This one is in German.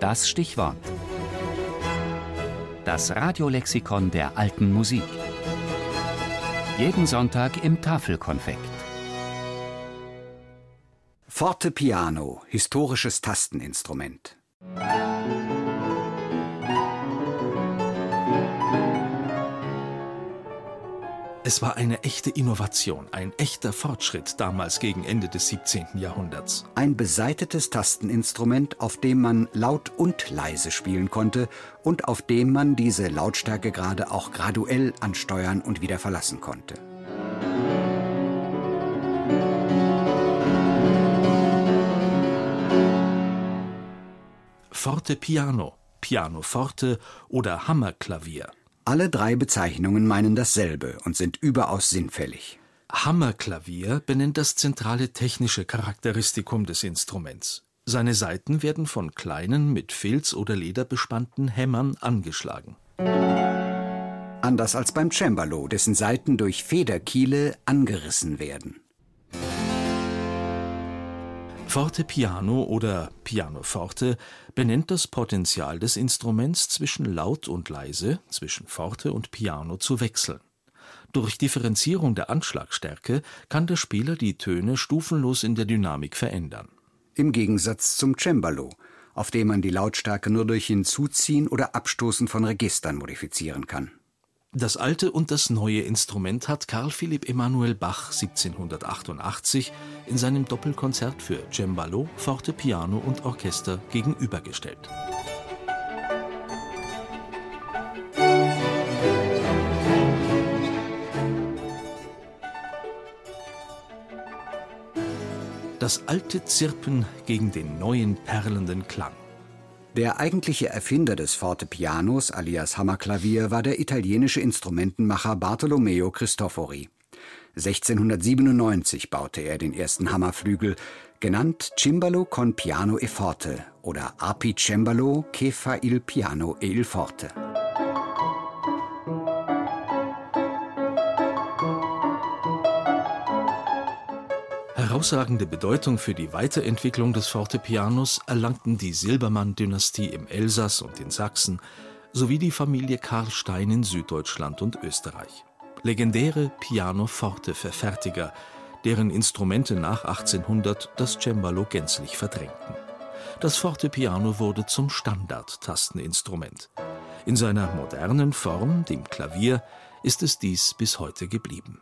Das Stichwort. Das Radiolexikon der alten Musik. Jeden Sonntag im Tafelkonfekt. Fortepiano, historisches Tasteninstrument. Es war eine echte Innovation, ein echter Fortschritt damals gegen Ende des 17. Jahrhunderts. Ein besaitetes Tasteninstrument, auf dem man laut und leise spielen konnte und auf dem man diese Lautstärkegrade auch graduell ansteuern und wieder verlassen konnte. Fortepiano, Pianoforte oder Hammerklavier. Alle drei Bezeichnungen meinen dasselbe und sind überaus sinnfällig. Hammerklavier benennt das zentrale technische Charakteristikum des Instruments. Seine Saiten werden von kleinen, mit Filz oder Leder bespannten Hämmern angeschlagen. Anders als beim Cembalo, dessen Saiten durch Federkiele angerissen werden. Fortepiano oder Pianoforte benennt das Potenzial des Instruments zwischen laut und leise, zwischen Forte und Piano zu wechseln. Durch Differenzierung der Anschlagstärke kann der Spieler die Töne stufenlos in der Dynamik verändern. Im Gegensatz zum Cembalo, auf dem man die Lautstärke nur durch Hinzuziehen oder Abstoßen von Registern modifizieren kann. Das alte und das neue Instrument hat Karl Philipp Emanuel Bach 1788 in seinem Doppelkonzert für Cembalo, Fortepiano und Orchester gegenübergestellt. Das alte Zirpen gegen den neuen perlenden Klang. Der eigentliche Erfinder des Fortepianos alias Hammerklavier war der italienische Instrumentenmacher Bartolomeo Cristofori. 1697 baute er den ersten Hammerflügel, genannt Cimbalo con piano e forte oder Api Cembalo che fa il piano e il forte. Herausragende Bedeutung für die Weiterentwicklung des Fortepianos erlangten die Silbermann-Dynastie im Elsass und in Sachsen sowie die Familie Karlstein in Süddeutschland und Österreich. Legendäre Pianoforte-Verfertiger, deren Instrumente nach 1800 das Cembalo gänzlich verdrängten. Das Fortepiano wurde zum Standard-Tasteninstrument. In seiner modernen Form, dem Klavier, ist es dies bis heute geblieben